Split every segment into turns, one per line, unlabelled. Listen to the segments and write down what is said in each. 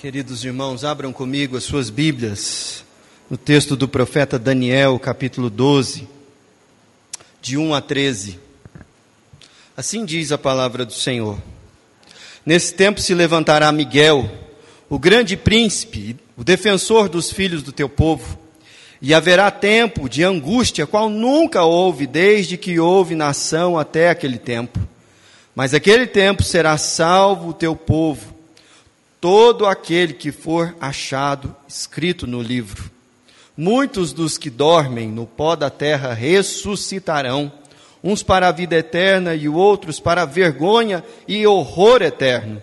Queridos irmãos, abram comigo as suas Bíblias no texto do profeta Daniel, capítulo 12, de 1 a 13. Assim diz a palavra do Senhor. Nesse tempo se levantará Miguel, o grande príncipe, o defensor dos filhos do teu povo, e haverá tempo de angústia, qual nunca houve desde que houve nação até aquele tempo. Mas aquele tempo será salvo o teu povo, todo aquele que for achado escrito no livro. Muitos dos que dormem no pó da terra ressuscitarão, uns para a vida eterna e outros para vergonha e horror eterno.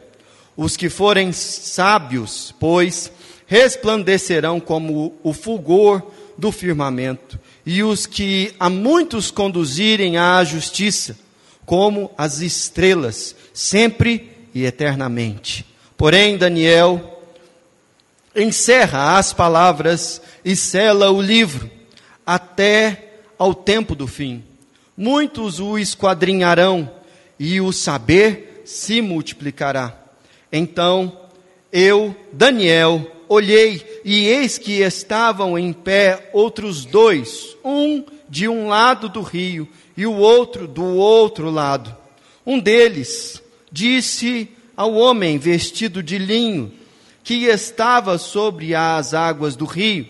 Os que forem sábios, pois, resplandecerão como o fulgor do firmamento, e os que a muitos conduzirem à justiça, como as estrelas, sempre e eternamente. Porém, Daniel encerra as palavras e sela o livro até ao tempo do fim. Muitos o esquadrinharão e o saber se multiplicará. Então eu, Daniel, olhei e eis que estavam em pé outros dois, um de um lado do rio e o outro do outro lado. Um deles disse ao homem vestido de linho, que estava sobre as águas do rio: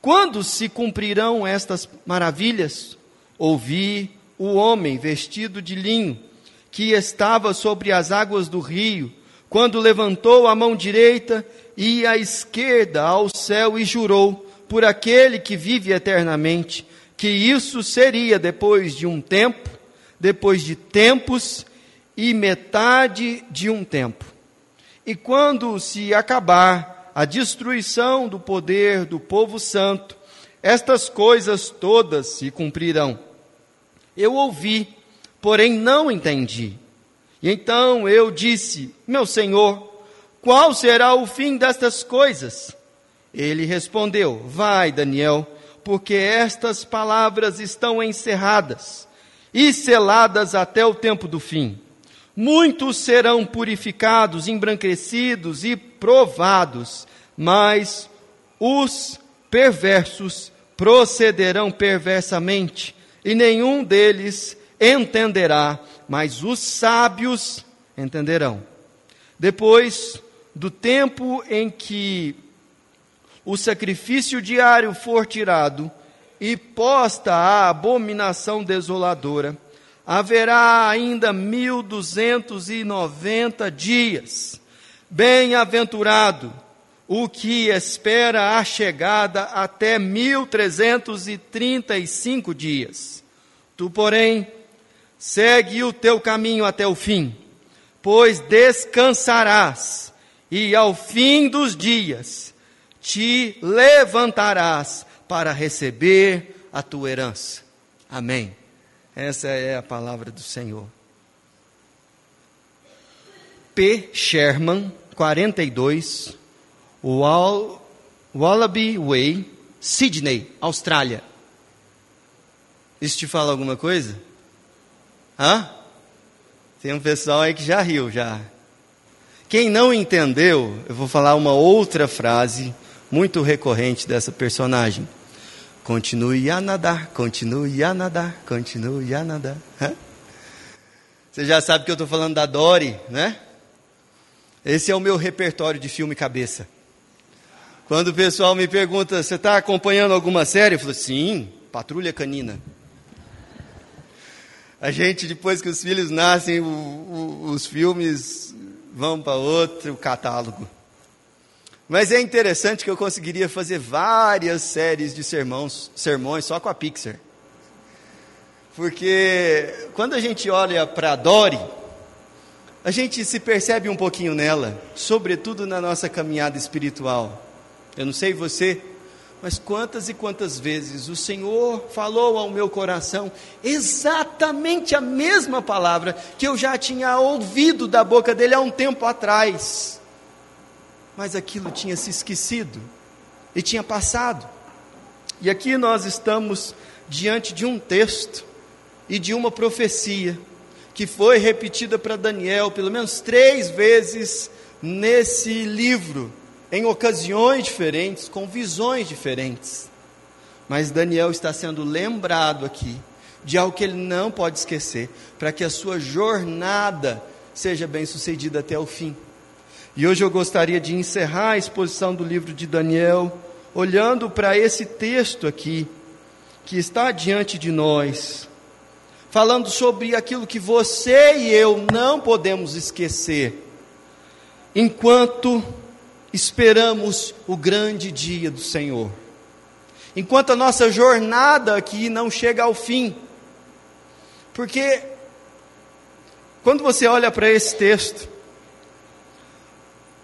Quando se cumprirão estas maravilhas? Ouvi o homem vestido de linho, que estava sobre as águas do rio, quando levantou a mão direita e a esquerda ao céu e jurou, por aquele que vive eternamente, que isso seria depois de um tempo, depois de tempos e metade de um tempo. E quando se acabar a destruição do poder do povo santo, estas coisas todas se cumprirão. Eu ouvi, porém não entendi. E então eu disse: Meu senhor, qual será o fim destas coisas? Ele respondeu: Vai, Daniel porque estas palavras estão encerradas e seladas até o tempo do fim. Muitos serão purificados, embranquecidos e provados, mas os perversos procederão perversamente, e nenhum deles entenderá, mas os sábios entenderão. Depois do tempo em que o sacrifício diário for tirado e posta a abominação desoladora, haverá ainda mil duzentos e noventa dias. Bem-aventurado o que espera a chegada até mil trezentos e trinta e cinco dias. Tu, porém, segue o teu caminho até o fim, pois descansarás, e ao fim dos dias te levantarás para receber a tua herança. Amém. Essa é a palavra do Senhor. P. Sherman, 42, Wall, Wallaby Way, Sydney, Austrália. Isso te fala alguma coisa? Hã? Tem um pessoal aí que já riu já. Quem não entendeu, eu vou falar uma outra frase muito recorrente dessa personagem. Continue a nadar, continue a nadar, continue a nadar. Você já sabe que eu estou falando da Dory, né? Esse é o meu repertório de filme cabeça. Quando o pessoal me pergunta, você está acompanhando alguma série? Eu falo, sim, Patrulha Canina. A gente, depois que os filhos nascem, o, o, os filmes vão para outro catálogo. Mas é interessante que eu conseguiria fazer várias séries de sermões, sermões só com a Pixar. Porque quando a gente olha para Dory, a gente se percebe um pouquinho nela, sobretudo na nossa caminhada espiritual. Eu não sei você, mas quantas e quantas vezes o Senhor falou ao meu coração exatamente a mesma palavra que eu já tinha ouvido da boca dele há um tempo atrás mas aquilo tinha se esquecido e tinha passado. E aqui nós estamos diante de um texto e de uma profecia que foi repetida para Daniel pelo menos três vezes nesse livro em ocasiões diferentes, com visões diferentes. Mas Daniel está sendo lembrado aqui de algo que ele não pode esquecer, para que a sua jornada seja bem sucedida até o fim. E hoje eu gostaria de encerrar a exposição do livro de Daniel, olhando para esse texto aqui, que está diante de nós, falando sobre aquilo que você e eu não podemos esquecer, enquanto esperamos o grande dia do Senhor, enquanto a nossa jornada aqui não chega ao fim, porque quando você olha para esse texto,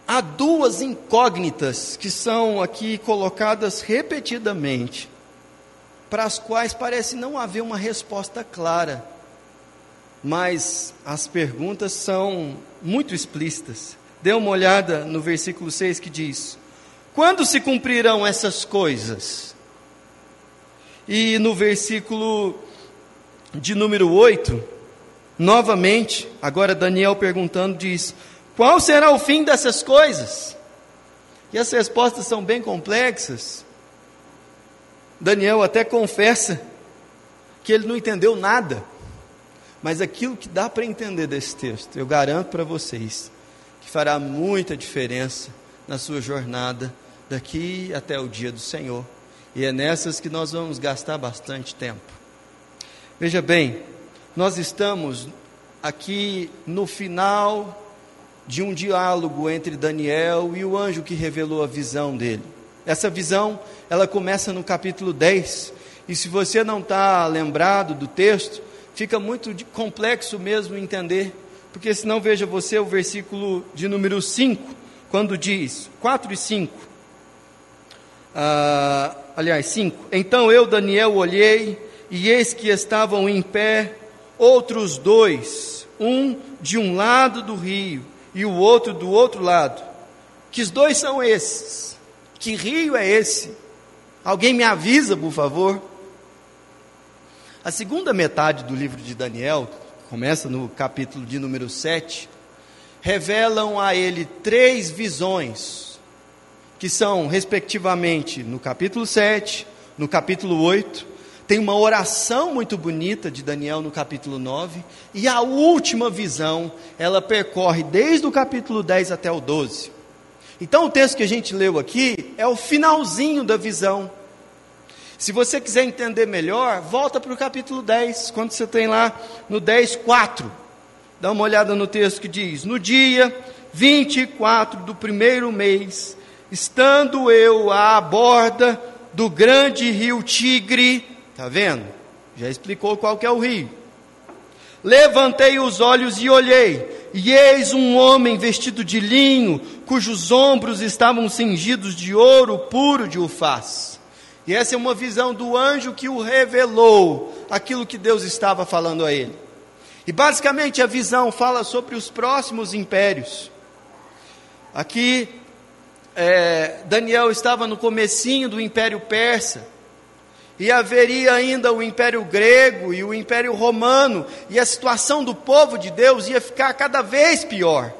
há duas incógnitas que são aqui colocadas repetidamente, para as quais parece não haver uma resposta clara, mas as perguntas são muito explícitas. Dê uma olhada no versículo 6 que diz: Quando se cumprirão essas coisas? E no versículo de número 8, novamente, agora Daniel perguntando, diz: Qual será o fim dessas coisas? E as respostas são bem complexas. Daniel até confessa que ele não entendeu nada, mas aquilo que dá para entender desse texto, eu garanto para vocês, que fará muita diferença na sua jornada daqui até o dia do Senhor. E é nessas que nós vamos gastar bastante tempo. Veja bem, nós estamos aqui no final de um diálogo entre Daniel e o anjo que revelou a visão dele. Essa visão, ela começa no capítulo 10, e se você não está lembrado do texto, fica muito complexo mesmo entender, porque senão veja você o versículo de número 5, quando diz, 4 e 5, ah, aliás, 5, então eu, Daniel, olhei, e eis que estavam em pé outros dois, um de um lado do rio e o outro do outro lado. Que dois são esses? Que rio é esse? Alguém me avisa, por favor? A segunda metade do livro de Daniel, começa no capítulo de número 7, revelam a ele três visões, que são, respectivamente, no capítulo 7, no capítulo 8 tem uma oração muito bonita de Daniel no capítulo 9, e a última visão, ela percorre desde o capítulo 10 até o 12. Então o texto que a gente leu aqui é o finalzinho da visão. Se você quiser entender melhor, volta para o capítulo 10, quando você tem lá no 10, 4. Dá uma olhada no texto que diz: No dia 24 do primeiro mês, estando eu à borda do grande rio Tigre, Está vendo? Já explicou qual que é o rio. Levantei os olhos e olhei, e eis um homem vestido de linho, cujos ombros estavam cingidos de ouro puro de ufaz. E essa é uma visão do anjo que o revelou, aquilo que Deus estava falando a ele. E basicamente a visão fala sobre os próximos impérios. Aqui, é, Daniel estava no comecinho do Império Persa, e haveria ainda o Império Grego e o Império Romano, e a situação do povo de Deus ia ficar cada vez pior,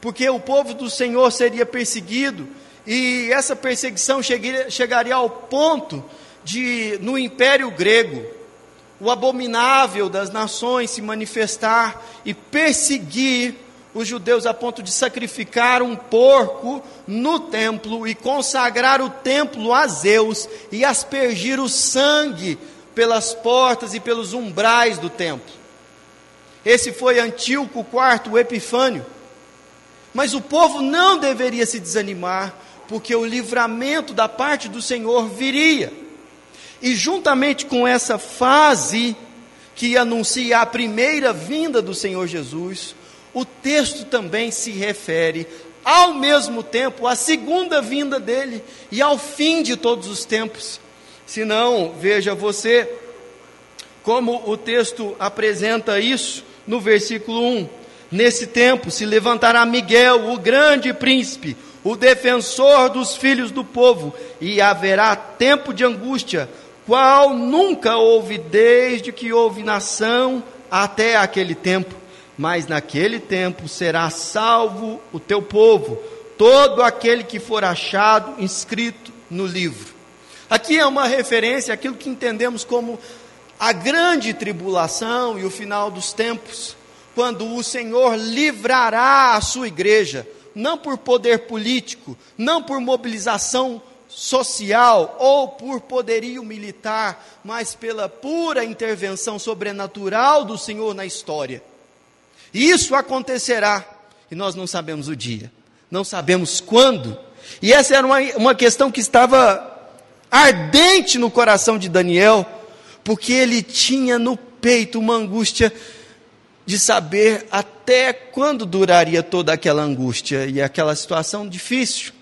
porque o povo do Senhor seria perseguido, e essa perseguição chegaria, ao ponto de, no Império Grego, o abominável das nações se manifestar e perseguir os judeus a ponto de sacrificar um porco no templo e consagrar o templo a Zeus e aspergir o sangue pelas portas e pelos umbrais do templo. Esse foi Antíoco IV, o Epifânio. Mas o povo não deveria se desanimar, porque o livramento da parte do Senhor viria. E juntamente com essa fase que anuncia a primeira vinda do Senhor Jesus, o texto também se refere ao mesmo tempo à segunda vinda dele e ao fim de todos os tempos. Se não, veja você como o texto apresenta isso no versículo 1. Nesse tempo se levantará Miguel, o grande príncipe, o defensor dos filhos do povo, e haverá tempo de angústia, qual nunca houve desde que houve nação até aquele tempo mas naquele tempo será salvo o teu povo, todo aquele que for achado inscrito no livro. Aqui é uma referência àquilo que entendemos como a grande tribulação e o final dos tempos, quando o Senhor livrará a sua igreja, não por poder político, não por mobilização social ou por poderio militar, mas pela pura intervenção sobrenatural do Senhor na história. Isso acontecerá e nós não sabemos o dia, não sabemos quando. E essa era uma, uma questão que estava ardente no coração de Daniel, porque ele tinha no peito uma angústia de saber até quando duraria toda aquela angústia e aquela situação difícil.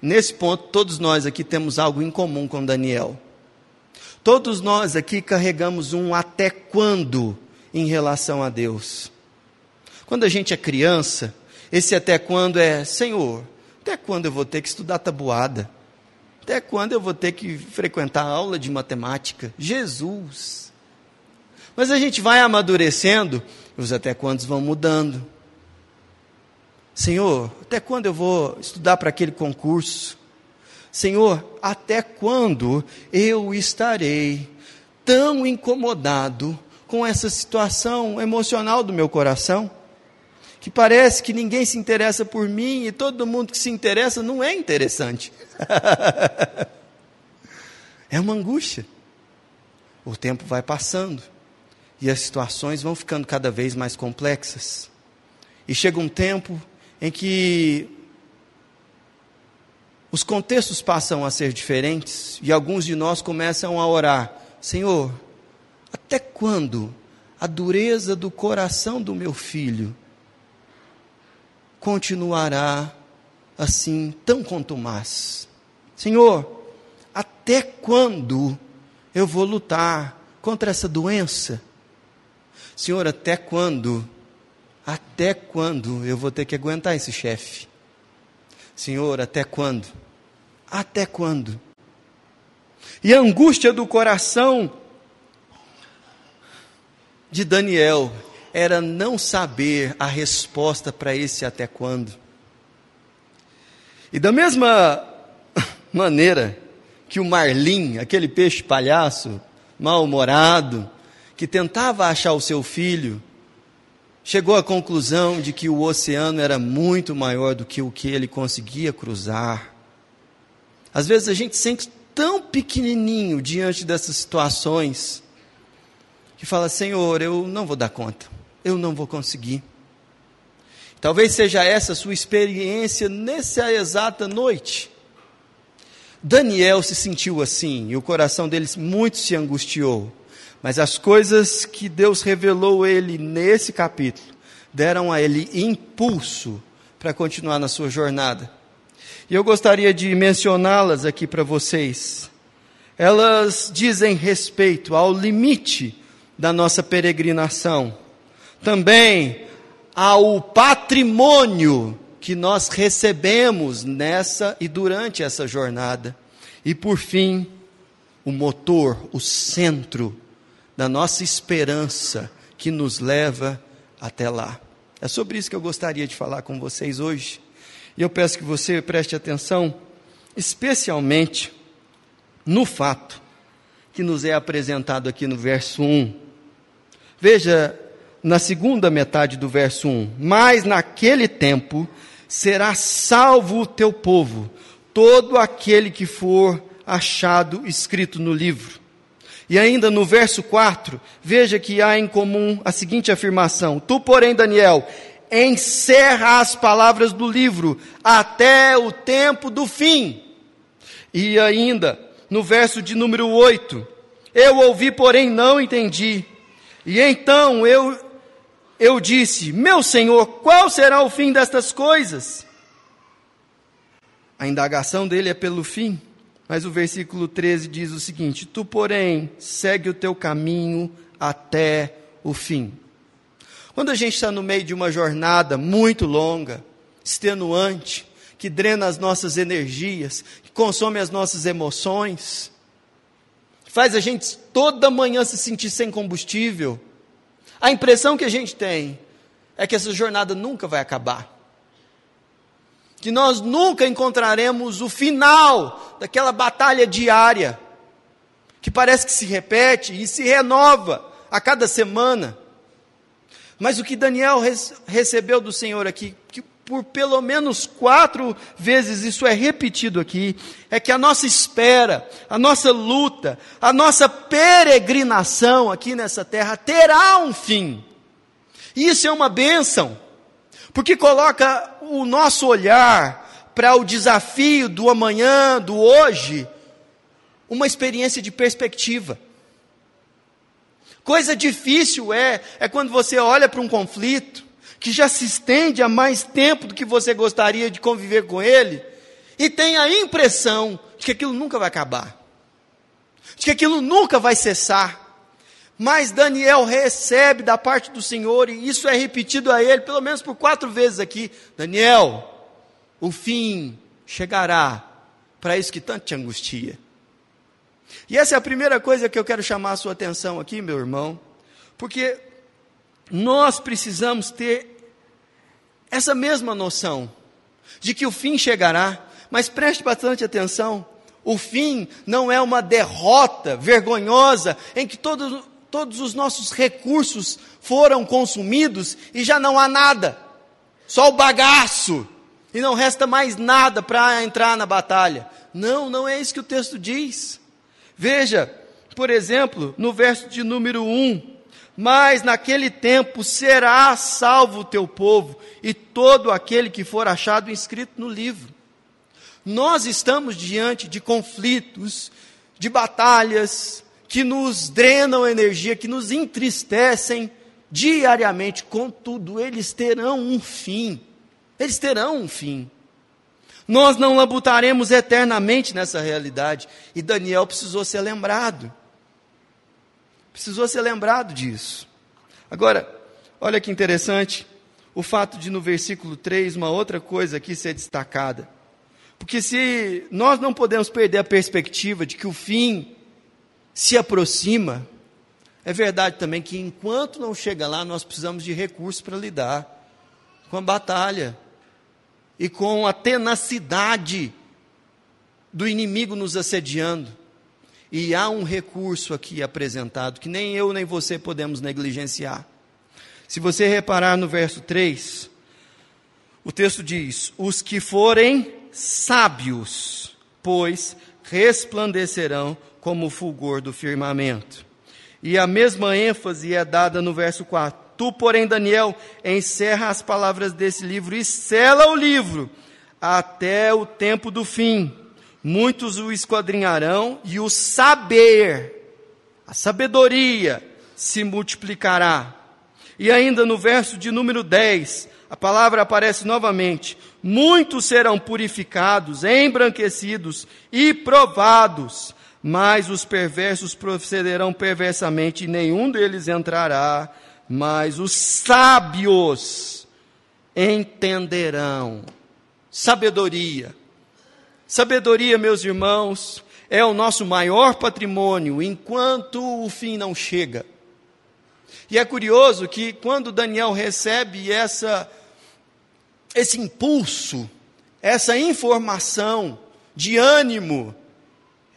Nesse ponto, todos nós aqui temos algo em comum com Daniel. Todos nós aqui carregamos um até quando em relação a Deus. Quando a gente é criança, esse até quando é, Senhor, até quando eu vou ter que estudar tabuada? Até quando eu vou ter que frequentar aula de matemática? Jesus. Mas a gente vai amadurecendo, os até quantos vão mudando. Senhor, até quando eu vou estudar para aquele concurso? Senhor, até quando eu estarei tão incomodado com essa situação emocional do meu coração? Que parece que ninguém se interessa por mim e todo mundo que se interessa não é interessante. é uma angústia. O tempo vai passando e as situações vão ficando cada vez mais complexas. E chega um tempo em que os contextos passam a ser diferentes e alguns de nós começam a orar: Senhor, até quando a dureza do coração do meu filho continuará assim tão contumaz? Senhor, até quando eu vou lutar contra essa doença? Senhor, até quando? Até quando eu vou ter que aguentar esse chefe? Senhor, até quando? Até quando? E a angústia do coração de Daniel era não saber a resposta para esse até quando. E da mesma maneira que o marlim, aquele peixe palhaço, mal-humorado, que tentava achar o seu filho, chegou à conclusão de que o oceano era muito maior do que o que ele conseguia cruzar. Às vezes a gente se sente tão pequenininho diante dessas situações que fala: Senhor, eu não vou dar conta, eu não vou conseguir. Talvez seja essa a sua experiência nessa exata noite. Daniel se sentiu assim e o coração dele muito se angustiou. Mas as coisas que Deus revelou a ele nesse capítulo deram a ele impulso para continuar na sua jornada. E eu gostaria de mencioná-las aqui para vocês. Elas dizem respeito ao limite da nossa peregrinação, também ao patrimônio que nós recebemos nessa e durante essa jornada, e por fim, o motor, o centro da nossa esperança que nos leva até lá. É sobre isso que eu gostaria de falar com vocês hoje. E eu peço que você preste atenção, especialmente no fato que nos é apresentado aqui no verso 1. Veja, na segunda metade do verso 1: Mas naquele tempo será salvo o teu povo, todo aquele que for achado escrito no livro. E ainda no verso 4, veja que há em comum a seguinte afirmação: Tu, porém, Daniel, encerra as palavras do livro até o tempo do fim. E ainda, no verso de número 8, eu ouvi, porém não entendi. E então eu, eu disse: Meu Senhor, qual será o fim destas coisas? A indagação dele é pelo fim. Mas o versículo 13 diz o seguinte: Tu, porém, segue o teu caminho até o fim. Quando a gente está no meio de uma jornada muito longa, extenuante, que drena as nossas energias, que consome as nossas emoções, faz a gente toda manhã se sentir sem combustível, a impressão que a gente tem é que essa jornada nunca vai acabar. que nós nunca encontraremos o final daquela batalha diária, que parece que se repete e se renova a cada semana. Mas o que Daniel recebeu do Senhor aqui, que por pelo menos quatro vezes isso é repetido aqui, é que a nossa espera, a nossa luta, a nossa peregrinação aqui nessa terra terá um fim. Isso é uma bênção, porque coloca o nosso olhar para o desafio do amanhã, do hoje, uma experiência de perspectiva. Coisa difícil é, é quando você olha para um conflito, que já se estende há mais tempo do que você gostaria de conviver com ele, e tem a impressão de que aquilo nunca vai acabar, de que aquilo nunca vai cessar. Mas Daniel recebe da parte do Senhor, e isso é repetido a ele pelo menos por quatro vezes aqui: Daniel, o fim chegará para isso que tanto te angustia. E essa é a primeira coisa que eu quero chamar a sua atenção aqui, meu irmão, porque nós precisamos ter essa mesma noção de que o fim chegará, mas preste bastante atenção: o fim não é uma derrota vergonhosa em que todos, todos os nossos recursos foram consumidos e já não há nada, só o bagaço, e não resta mais nada para entrar na batalha. Não, não é isso que o texto diz. Veja, por exemplo, no verso de número 1 mas naquele tempo será salvo o teu povo e todo aquele que for achado inscrito no livro. Nós estamos diante de conflitos, de batalhas que nos drenam energia, que nos entristecem diariamente, contudo, eles terão um fim. Eles terão um fim. Nós não labutaremos eternamente nessa realidade, e Daniel precisou ser lembrado. Precisou ser lembrado disso. Agora, olha que interessante o fato de no versículo 3 uma outra coisa aqui ser destacada. Porque se nós não podemos perder a perspectiva de que o fim se aproxima, é verdade também que enquanto não chega lá, nós precisamos de recursos para lidar com a batalha e com a tenacidade do inimigo nos assediando. E há um recurso aqui apresentado que nem eu nem você podemos negligenciar. Se você reparar no verso 3, o texto diz: Os que forem sábios, pois resplandecerão como o fulgor do firmamento. E a mesma ênfase é dada no verso 4. Tu, porém, Daniel, encerra as palavras desse livro e sela o livro até o tempo do fim muitos o esquadrinharão e o saber, a sabedoria, se multiplicará. E ainda no verso de número 10, a palavra aparece novamente: muitos serão purificados, embranquecidos e provados, mas os perversos procederão perversamente, e nenhum deles entrará, mas os sábios entenderão. Sabedoria Sabedoria, meus irmãos, é o nosso maior patrimônio enquanto o fim não chega. E é curioso que quando Daniel recebe essa esse impulso, essa informação de ânimo,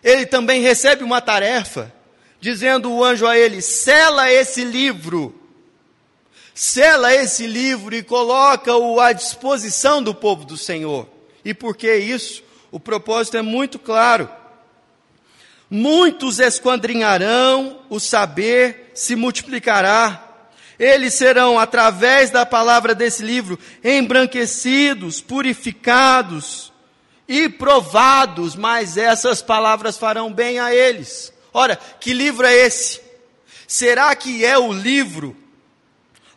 ele também recebe uma tarefa, dizendo o anjo a ele: sela esse livro, sela esse livro e coloca-o à disposição do povo do Senhor. E por que isso? O propósito é muito claro. Muitos esquadrinharão, o saber se multiplicará. Eles serão, através da palavra desse livro, embranquecidos, purificados e provados, mas essas palavras farão bem a eles. Ora, que livro é esse? Será que é o livro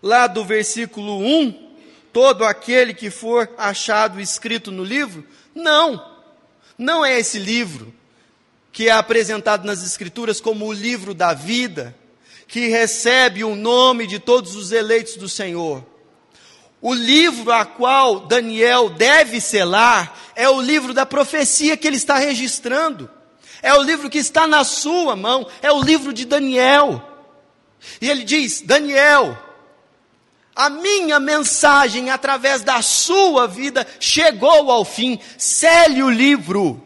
lá do versículo 1? Todo aquele que for achado escrito no livro? Não. Não é esse livro que é apresentado nas Escrituras como o livro da vida, que recebe o nome de todos os eleitos do Senhor. O livro a qual Daniel deve selar é o livro da profecia que ele está registrando. É o livro que está na sua mão, é o livro de Daniel. E ele diz: Daniel, A minha mensagem, através da sua vida, chegou ao fim. Cele o livro.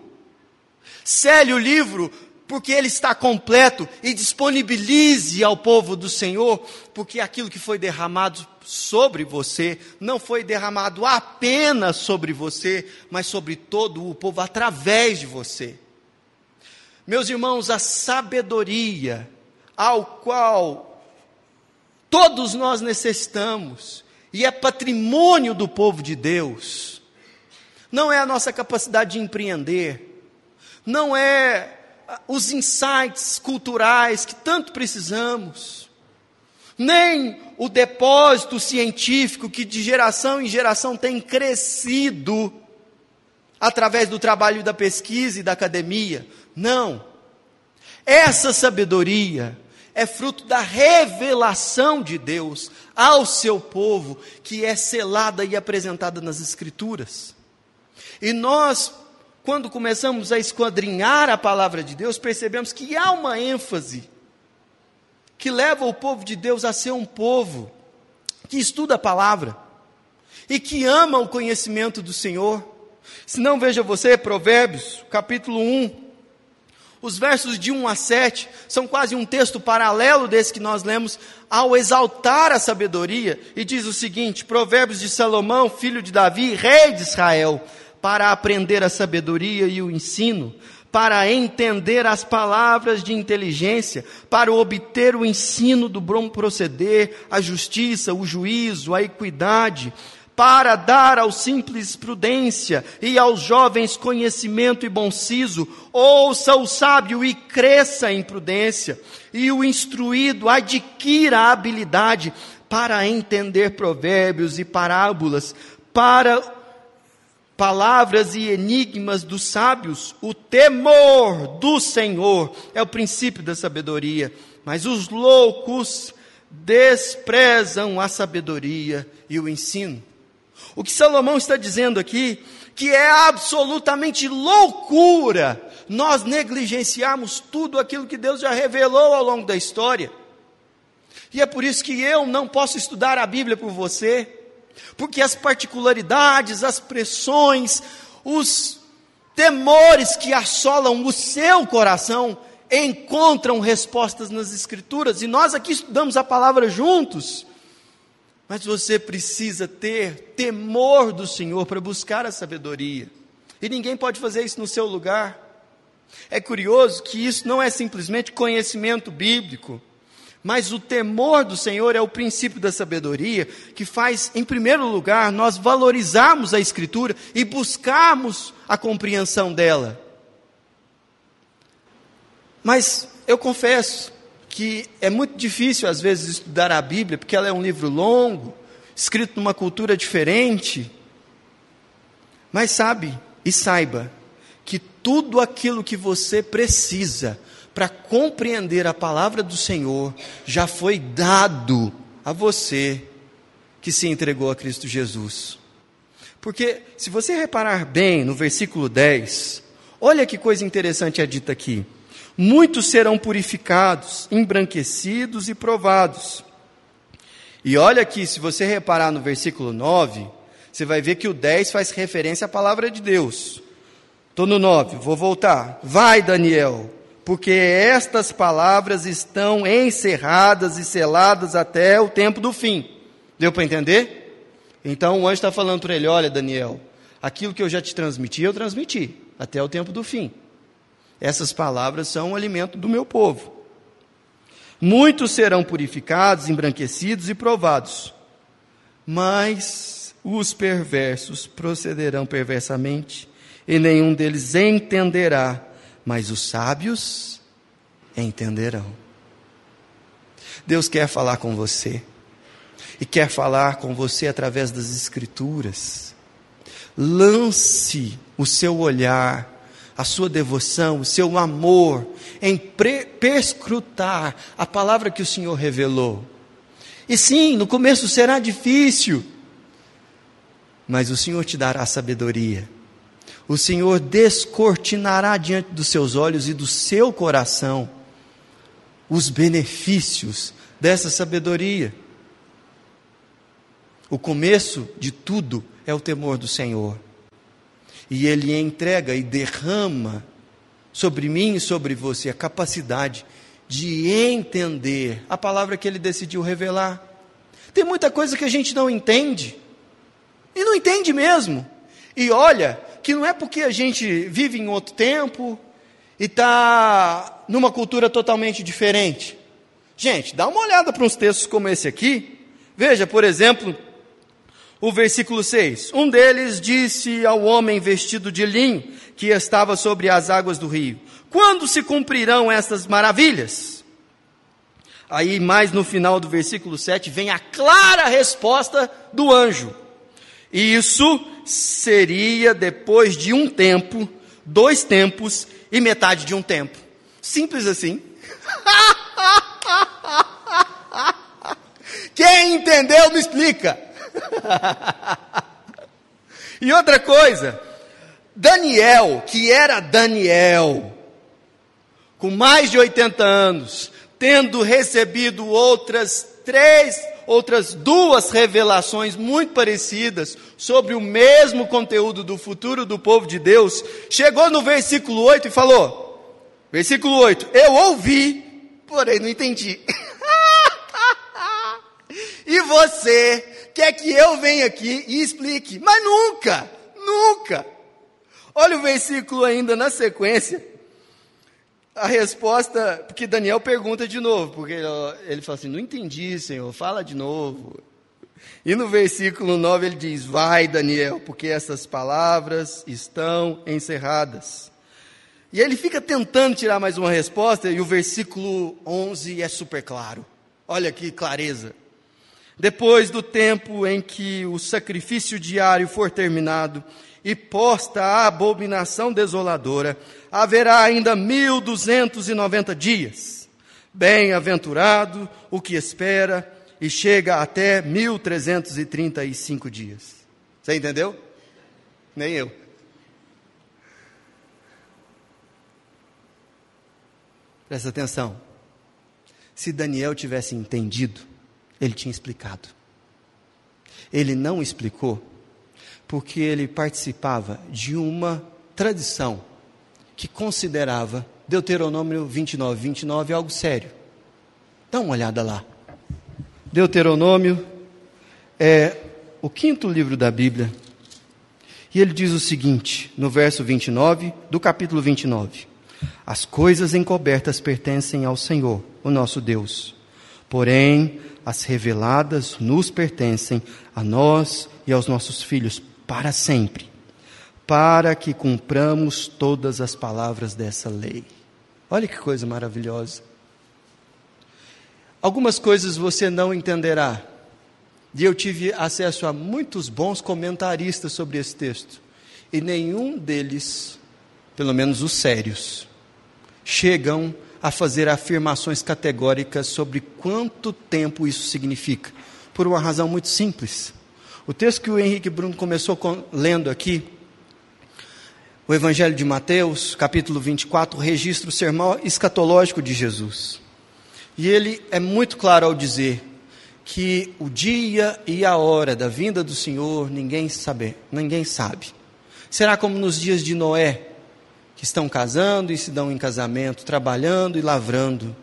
Cele o livro, porque ele está completo e disponibilize ao povo do Senhor, porque aquilo que foi derramado sobre você não foi derramado apenas sobre você, mas sobre todo o povo através de você. Meus irmãos, a sabedoria ao qual todos nós necessitamos, e é patrimônio do povo de Deus. Não é a nossa capacidade de empreender, não é os insights culturais que tanto precisamos, nem o depósito científico que de geração em geração tem crescido através do trabalho da pesquisa e da academia. Não. Essa sabedoria é fruto da revelação de Deus ao seu povo, que é selada e apresentada nas Escrituras. E nós, quando começamos a esquadrinhar a palavra de Deus, percebemos que há uma ênfase que leva o povo de Deus a ser um povo que estuda a palavra e que ama o conhecimento do Senhor. Se não, veja você, Provérbios, capítulo 1, os versos de 1 a 7 são quase um texto paralelo desse que nós lemos ao exaltar a sabedoria, e diz o seguinte: Provérbios de Salomão, filho de Davi, rei de Israel, para aprender a sabedoria e o ensino, para entender as palavras de inteligência, para obter o ensino do bom proceder, a justiça, o juízo, a equidade, para dar aos simples prudência e aos jovens conhecimento e bom siso, ouça o sábio e cresça em prudência, e o instruído adquira habilidade para entender provérbios e parábolas, para palavras e enigmas dos sábios, o temor do Senhor é o princípio da sabedoria, mas os loucos desprezam a sabedoria e o ensino. O que Salomão está dizendo aqui, que é absolutamente loucura nós negligenciarmos tudo aquilo que Deus já revelou ao longo da história. E é por isso que eu não posso estudar a Bíblia por você, porque as particularidades, as pressões, os temores que assolam o seu coração encontram respostas nas Escrituras, e nós aqui estudamos a palavra juntos, mas você precisa ter temor do Senhor para buscar a sabedoria. E ninguém pode fazer isso no seu lugar. É curioso que isso não é simplesmente conhecimento bíblico, mas o temor do Senhor é o princípio da sabedoria que faz, em primeiro lugar, nós valorizarmos a Escritura e buscarmos a compreensão dela. Mas eu confesso, que é muito difícil às vezes estudar a Bíblia, porque ela é um livro longo, escrito numa cultura diferente. Mas sabe e saiba que tudo aquilo que você precisa para compreender a palavra do Senhor já foi dado a você que se entregou a Cristo Jesus. Porque se você reparar bem no versículo 10, olha que coisa interessante é dita aqui muitos serão purificados, embranquecidos e provados. E olha aqui, se você reparar no versículo 9, você vai ver que o 10 faz referência à palavra de Deus. Estou no 9, vou voltar. Vai, Daniel, porque estas palavras estão encerradas e seladas até o tempo do fim. Deu para entender? Então o anjo está falando para ele: Olha, Daniel, aquilo que eu já te transmiti, eu transmiti, até o tempo do fim. Essas palavras são o alimento do meu povo. Muitos serão purificados, embranquecidos e provados, mas os perversos procederão perversamente, e nenhum deles entenderá, mas os sábios entenderão. Deus quer falar com você, e quer falar com você através das Escrituras. Lance o seu olhar a sua devoção, o seu amor em perscrutar a palavra que o Senhor revelou. E sim, no começo será difícil, mas o Senhor te dará sabedoria. O Senhor descortinará diante dos seus olhos e do seu coração os benefícios dessa sabedoria. O começo de tudo é o temor do Senhor. E Ele entrega e derrama sobre mim e sobre você a capacidade de entender a palavra que Ele decidiu revelar. Tem muita coisa que a gente não entende, e não entende mesmo. E olha, que não é porque a gente vive em outro tempo e está numa cultura totalmente diferente. Gente, dá uma olhada para uns textos como esse aqui. Veja, por exemplo, o versículo 6. Um deles disse ao homem vestido de linho que estava sobre as águas do rio: Quando se cumprirão estas maravilhas? Aí, mais no final do versículo 7, vem a clara resposta do anjo. Isso seria depois de um tempo, dois tempos e metade de um tempo. Simples assim. Quem entendeu, me explica. e outra coisa, Daniel, que era Daniel, com mais de 80 anos, tendo recebido outras três, outras duas revelações muito parecidas sobre o mesmo conteúdo do futuro do povo de Deus, chegou no versículo 8 e falou: Versículo 8: Eu ouvi, porém não entendi. e você quer que eu venha aqui e explique, mas nunca, nunca. Olha o versículo ainda na sequência a resposta, porque Daniel pergunta de novo, porque ele, ele fala assim: Não entendi, Senhor, fala de novo. E no versículo 9 ele diz: Vai, Daniel, porque essas palavras estão encerradas. E ele fica tentando tirar mais uma resposta, e o versículo 11 é super claro. Olha que clareza. Depois do tempo em que o sacrifício diário for terminado e posta a abominação desoladora, haverá ainda mil duzentos e noventa dias. Bem-aventurado o que espera e chega até mil trezentos e trinta e cinco dias. Você entendeu? Nem eu. Presta atenção. Se Daniel tivesse entendido, ele tinha explicado. Ele não explicou porque ele participava de uma tradição que considerava Deuteronômio 29, 29 algo sério. Dá uma olhada lá. Deuteronômio é o quinto livro da Bíblia. E ele diz o seguinte, no verso 29 do capítulo 29: As coisas encobertas pertencem ao Senhor, o nosso Deus. Porém, as reveladas nos pertencem a nós e aos nossos filhos para sempre para que cumpramos todas as palavras dessa lei. Olha que coisa maravilhosa. Algumas coisas você não entenderá. E eu tive acesso a muitos bons comentaristas sobre esse texto. E nenhum deles, pelo menos os sérios, chegam a fazer afirmações categóricas sobre quanto tempo isso significa. Por uma razão muito simples. O texto que o Henrique Bruno começou lendo aqui o Evangelho de Mateus, capítulo 24, registra o sermão escatológico de Jesus. E ele é muito claro ao dizer que o dia e a hora da vinda do Senhor ninguém sabe, ninguém sabe. Será como nos dias de Noé, que estão casando e se dão em casamento, trabalhando e lavrando.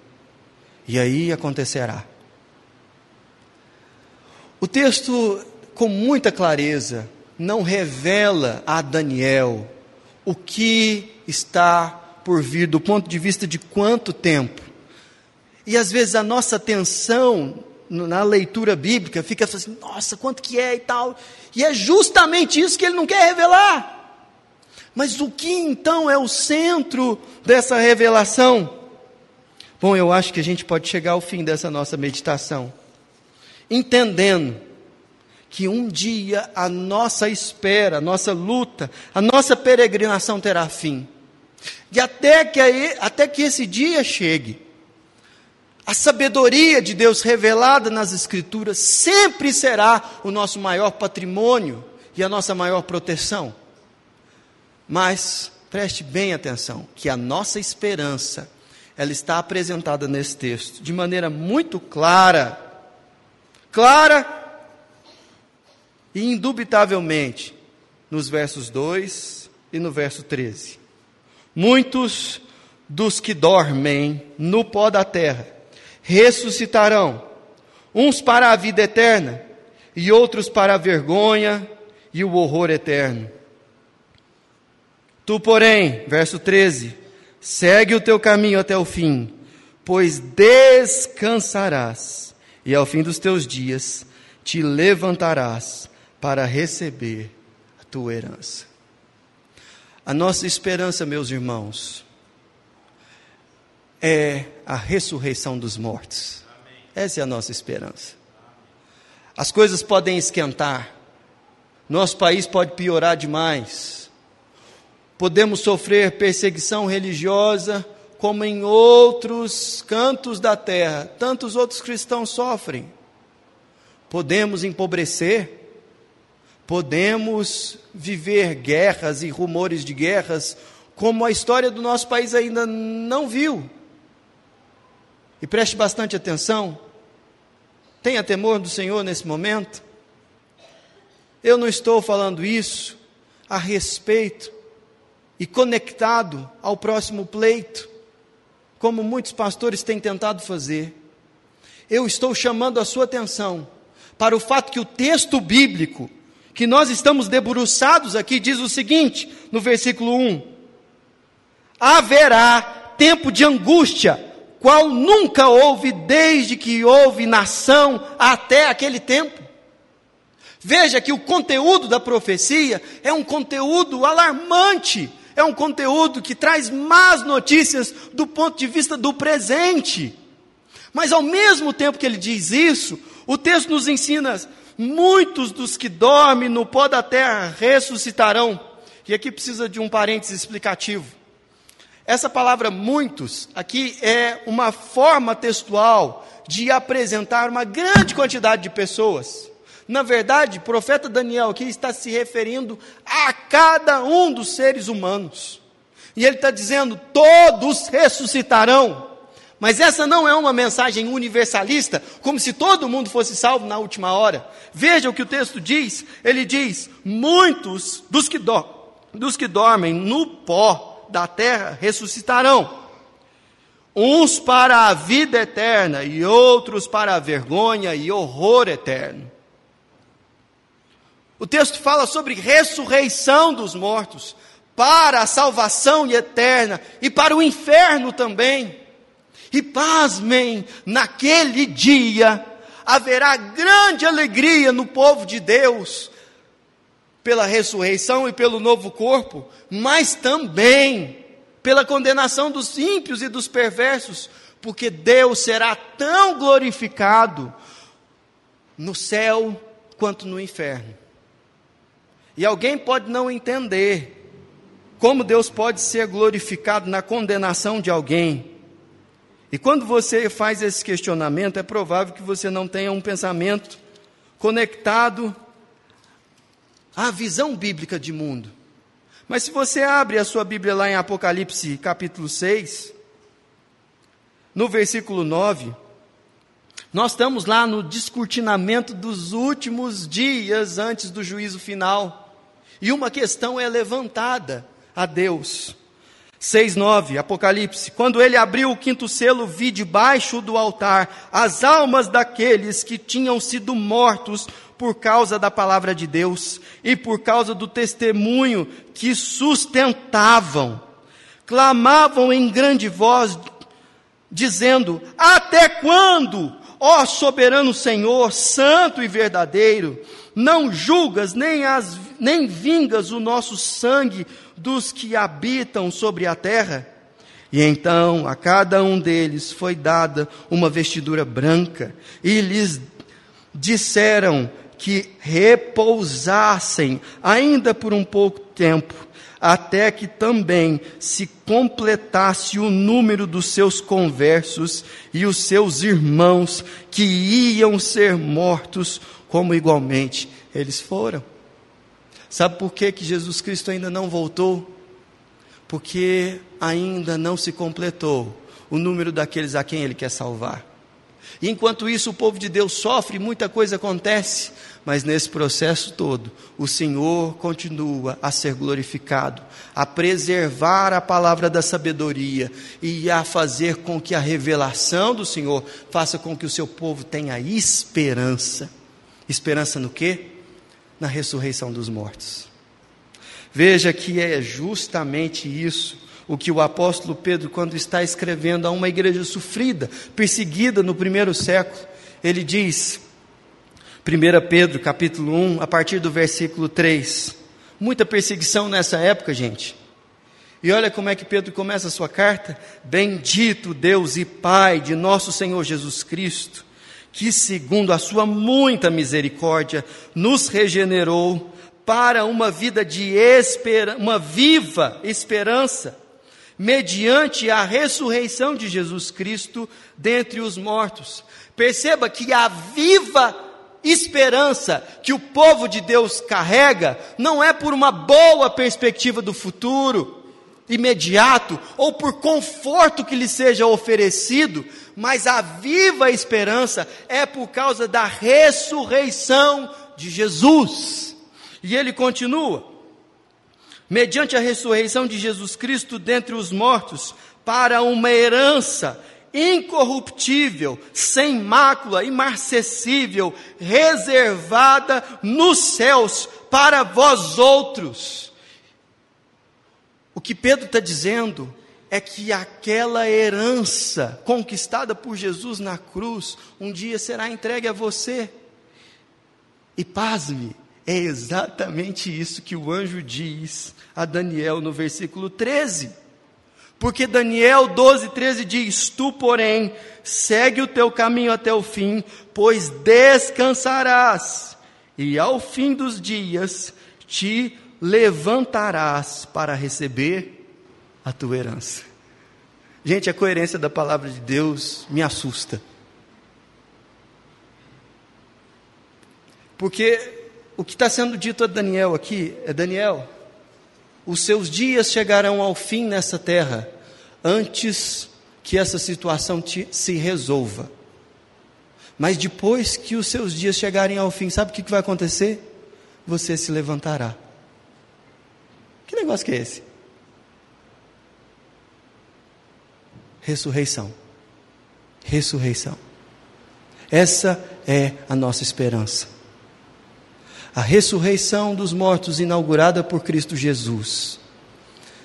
E aí acontecerá. O texto, com muita clareza, não revela a Daniel o que está por vir do ponto de vista de quanto tempo. E às vezes a nossa atenção na leitura bíblica fica assim, nossa, quanto que é e tal. E é justamente isso que ele não quer revelar. Mas o que então é o centro dessa revelação? Bom, eu acho que a gente pode chegar ao fim dessa nossa meditação, entendendo que um dia a nossa espera, a nossa luta, a nossa peregrinação terá fim. E até que, até que esse dia chegue, a sabedoria de Deus revelada nas Escrituras sempre será o nosso maior patrimônio e a nossa maior proteção. Mas preste bem atenção que a nossa esperança ela está apresentada nesse texto de maneira muito clara. Clara E indubitavelmente, nos versos 2 e no verso 13. Muitos dos que dormem no pó da terra ressuscitarão, uns para a vida eterna e outros para a vergonha e o horror eterno. Tu, porém, verso 13, segue o teu caminho até o fim, pois descansarás, e ao fim dos teus dias te levantarás para receber a tua herança. A nossa esperança, meus irmãos, é a ressurreição dos mortos. Essa é a nossa esperança. As coisas podem esquentar, nosso país pode piorar demais, podemos sofrer perseguição religiosa, como em outros cantos da terra, tantos outros cristãos sofrem. Podemos empobrecer, podemos viver guerras e rumores de guerras, como a história do nosso país ainda não viu. E preste bastante atenção, tenha temor do Senhor nesse momento. Eu não estou falando isso a respeito e conectado ao próximo pleito, como muitos pastores têm tentado fazer. Eu estou chamando a sua atenção para o fato que o texto bíblico que nós estamos debruçados aqui diz o seguinte, no versículo 1: Haverá tempo de angústia qual nunca houve desde que houve nação até aquele tempo. Veja que o conteúdo da profecia é um conteúdo alarmante, é um conteúdo que traz más notícias do ponto de vista do presente. Mas ao mesmo tempo que ele diz isso, o texto nos ensina: muitos dos que dormem no pó da terra ressuscitarão. E aqui precisa de um parênteses explicativo. Essa palavra muitos aqui é uma forma textual de apresentar uma grande quantidade de pessoas. Na verdade, o profeta Daniel aqui está se referindo a cada um dos seres humanos. E ele está dizendo: todos ressuscitarão. Mas essa não é uma mensagem universalista, como se todo mundo fosse salvo na última hora. Veja o que o texto diz: ele diz, muitos dos que, do, dos que dormem no pó da terra ressuscitarão. Uns para a vida eterna e outros para a vergonha e horror eterno. O texto fala sobre ressurreição dos mortos, para a salvação eterna e para o inferno também. E pasmem, naquele dia haverá grande alegria no povo de Deus, pela ressurreição e pelo novo corpo, mas também pela condenação dos ímpios e dos perversos, porque Deus será tão glorificado no céu quanto no inferno. E alguém pode não entender como Deus pode ser glorificado na condenação de alguém. E quando você faz esse questionamento, é provável que você não tenha um pensamento conectado a visão bíblica de mundo. Mas se você abre a sua Bíblia lá em Apocalipse capítulo 6, no versículo 9, nós estamos lá no descortinamento dos últimos dias antes do juízo final. E uma questão é levantada a Deus. 6:9, Apocalipse. Quando ele abriu o quinto selo, vi debaixo do altar as almas daqueles que tinham sido mortos por causa da palavra de Deus e por causa do testemunho que sustentavam. Clamavam em grande voz, dizendo: Até quando, ó soberano Senhor, santo e verdadeiro, não julgas nem, as, nem vingas o nosso sangue dos que habitam sobre a terra? E então a cada um deles foi dada uma vestidura branca, e lhes disseram: que repousassem ainda por um pouco tempo, até que também se completasse o número dos seus conversos e os seus irmãos que iam ser mortos, como igualmente eles foram. Sabe por que, que Jesus Cristo ainda não voltou? Porque ainda não se completou o número daqueles a quem ele quer salvar. Enquanto isso, o povo de Deus sofre, muita coisa acontece, mas nesse processo todo, o Senhor continua a ser glorificado, a preservar a palavra da sabedoria e a fazer com que a revelação do Senhor faça com que o seu povo tenha esperança. Esperança no quê? Na ressurreição dos mortos. Veja que é justamente isso o que o apóstolo Pedro, quando está escrevendo a uma igreja sofrida, perseguida no primeiro século, ele diz, 1 Pedro capítulo 1, a partir do versículo 3, muita perseguição nessa época, gente. E olha como é que Pedro começa a sua carta: Bendito Deus e Pai de nosso Senhor Jesus Cristo, que, segundo a sua muita misericórdia, nos regenerou para uma vida de esperança, uma viva esperança mediante a ressurreição de Jesus Cristo dentre os mortos. Perceba que a viva esperança que o povo de Deus carrega não é por uma boa perspectiva do futuro imediato ou por conforto que lhe seja oferecido, mas a viva esperança é por causa da ressurreição de Jesus. E ele continua: mediante a ressurreição de Jesus Cristo dentre os mortos, para uma herança incorruptível, sem mácula, imarcessível, reservada nos céus para vós outros. O que Pedro está dizendo é que aquela herança conquistada por Jesus na cruz, um dia será entregue a você. E pasme, é exatamente isso que o anjo diz a Daniel no versículo 13. Porque Daniel 12, 13 diz: Tu, porém, segue o teu caminho até o fim, pois descansarás, e ao fim dos dias te levantarás para receber a tua herança. Gente, a coerência da palavra de Deus me assusta. Porque o que está sendo dito a Daniel aqui é: Daniel, os seus dias chegarão ao fim nessa terra, antes que essa situação te, se resolva. Mas depois que os seus dias chegarem ao fim, sabe o que vai acontecer? Você se levantará. Que negócio que é esse? Ressurreição. Ressurreição. Essa é a nossa esperança a ressurreição dos mortos inaugurada por Cristo Jesus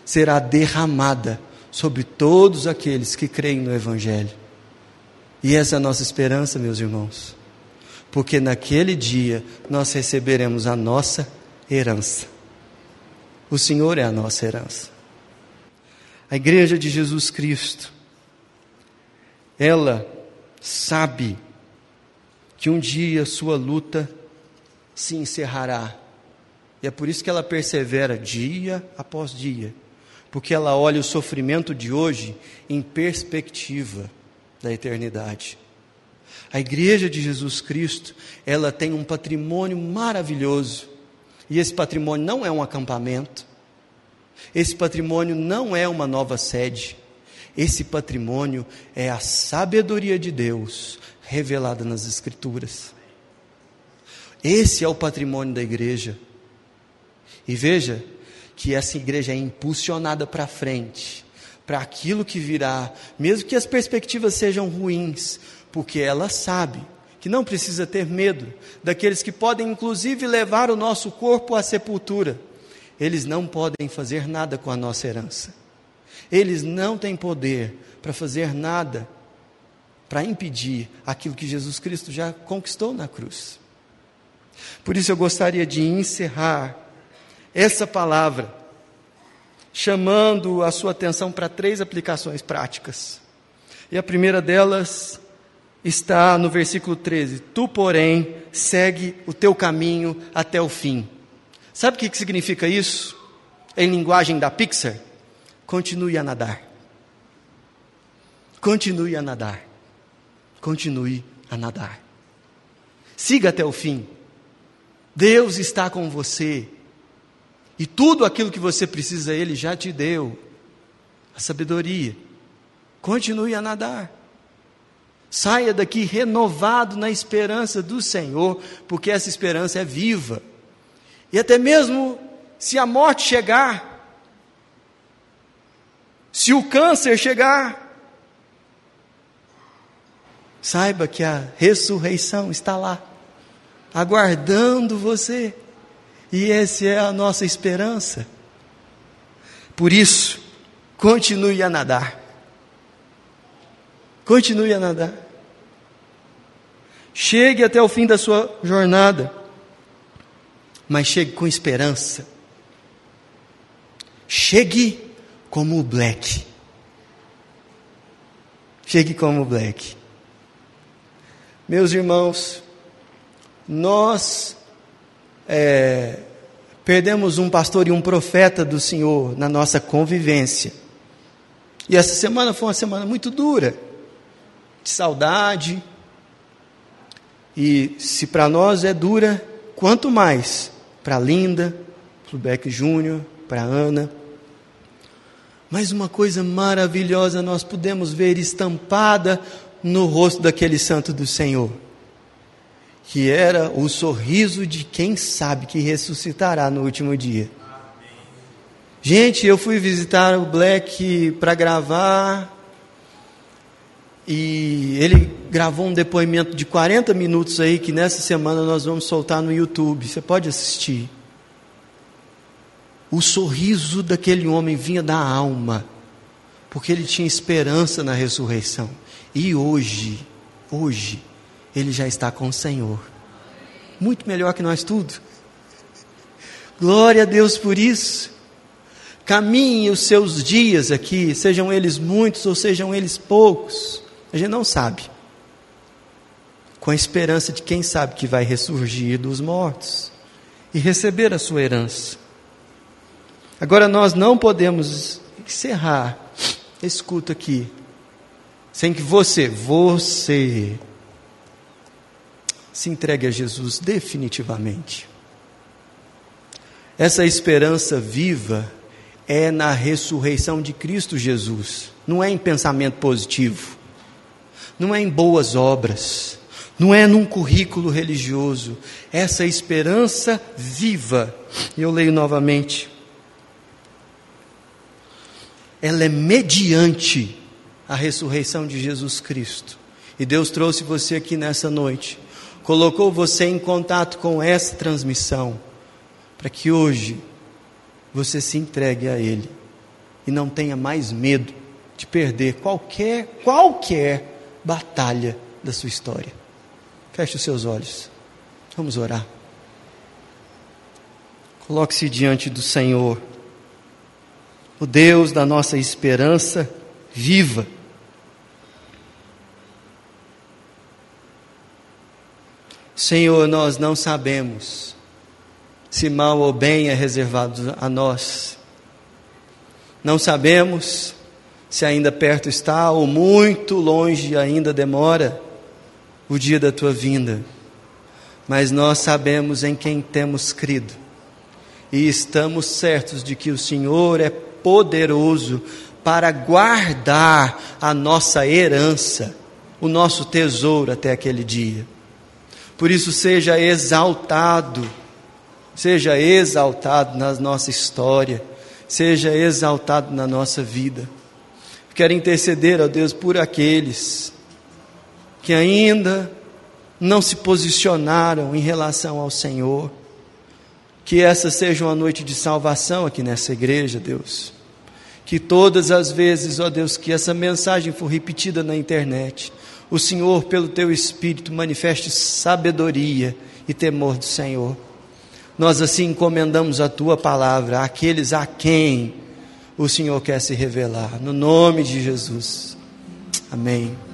será derramada sobre todos aqueles que creem no Evangelho. E essa é a nossa esperança, meus irmãos, porque naquele dia nós receberemos a nossa herança. O Senhor é a nossa herança. A Igreja de Jesus Cristo, ela sabe que um dia sua luta se encerrará. E é por isso que ela persevera dia após dia, porque ela olha o sofrimento de hoje em perspectiva da eternidade. A igreja de Jesus Cristo, ela tem um patrimônio maravilhoso. E esse patrimônio não é um acampamento. Esse patrimônio não é uma nova sede. Esse patrimônio é a sabedoria de Deus revelada nas Escrituras. Esse é o patrimônio da igreja. E veja que essa igreja é impulsionada para frente, para aquilo que virá, mesmo que as perspectivas sejam ruins, porque ela sabe que não precisa ter medo daqueles que podem inclusive levar o nosso corpo à sepultura. Eles não podem fazer nada com a nossa herança. Eles não têm poder para fazer nada para impedir aquilo que Jesus Cristo já conquistou na cruz. Por isso eu gostaria de encerrar essa palavra chamando a sua atenção para três aplicações práticas. E a primeira delas está no versículo 13: Tu, porém, segue o teu caminho até o fim. Sabe o que significa isso? Em linguagem da Pixar? Continue a nadar. Continue a nadar. Continue a nadar. Siga até o fim. Deus está com você. E tudo aquilo que você precisa, Ele já te deu. A sabedoria. Continue a nadar. Saia daqui renovado na esperança do Senhor, porque essa esperança é viva. E até mesmo se a morte chegar, se o câncer chegar, saiba que a ressurreição está lá, aguardando você. E essa é a nossa esperança. Por isso, continue a nadar. Continue a nadar. Chegue até o fim da sua jornada, mas chegue com esperança. Chegue como o Black. Chegue como o Black. Meus irmãos, nós é, perdemos um pastor e um profeta do Senhor na nossa convivência. E essa semana foi uma semana muito dura, de saudade. E se para nós é dura, quanto mais para Linda, para o Beck Júnior, para Ana. Mas uma coisa maravilhosa nós pudemos ver estampada no rosto daquele santo do Senhor que era o sorriso de quem sabe que ressuscitará no último dia. Gente, eu fui visitar o Black para gravar e ele gravou um depoimento de 40 minutos aí que nessa semana nós vamos soltar no YouTube. Você pode assistir. O sorriso daquele homem vinha da alma, porque ele tinha esperança na ressurreição. E hoje, hoje, ele já está com o Senhor. Muito melhor que nós tudo. Glória a Deus por isso. Caminhe os seus dias aqui, sejam eles muitos ou sejam eles poucos, a gente não sabe. Com a esperança de quem sabe que vai ressurgir dos mortos e receber a sua herança. Agora nós não podemos encerrar, escuta aqui, sem que você, você, se entregue a Jesus definitivamente. Essa esperança viva é na ressurreição de Cristo Jesus, não é em pensamento positivo, não é em boas obras, não é num currículo religioso. Essa esperança viva, e eu leio novamente, ela é mediante a ressurreição de Jesus Cristo. E Deus trouxe você aqui nessa noite colocou você em contato com essa transmissão, para que hoje você se entregue a Ele e não tenha mais medo de perder qualquer, qualquer batalha da sua história. Feche os seus olhos. Vamos orar. Coloque-se diante do Senhor, o Deus da nossa esperança viva Senhor, nós não sabemos se mal ou bem é reservado a nós. Não sabemos se ainda perto está ou muito longe ainda demora o dia da tua vinda. Mas nós sabemos em quem temos crido e estamos certos de que o Senhor é poderoso para guardar a nossa herança, o nosso tesouro até aquele dia. Por isso, seja exaltado, seja exaltado na nossa história, seja exaltado na nossa vida. Quero interceder, ó Deus, por aqueles que ainda não se posicionaram em relação ao Senhor. Que essa seja uma noite de salvação aqui nessa igreja, Deus. Que todas as vezes, ó Deus, que essa mensagem for repetida na internet, o Senhor, pelo teu Espírito, manifeste sabedoria e temor do Senhor. Nós assim encomendamos a tua palavra àqueles a quem o Senhor quer se revelar, no nome de Jesus. Amém.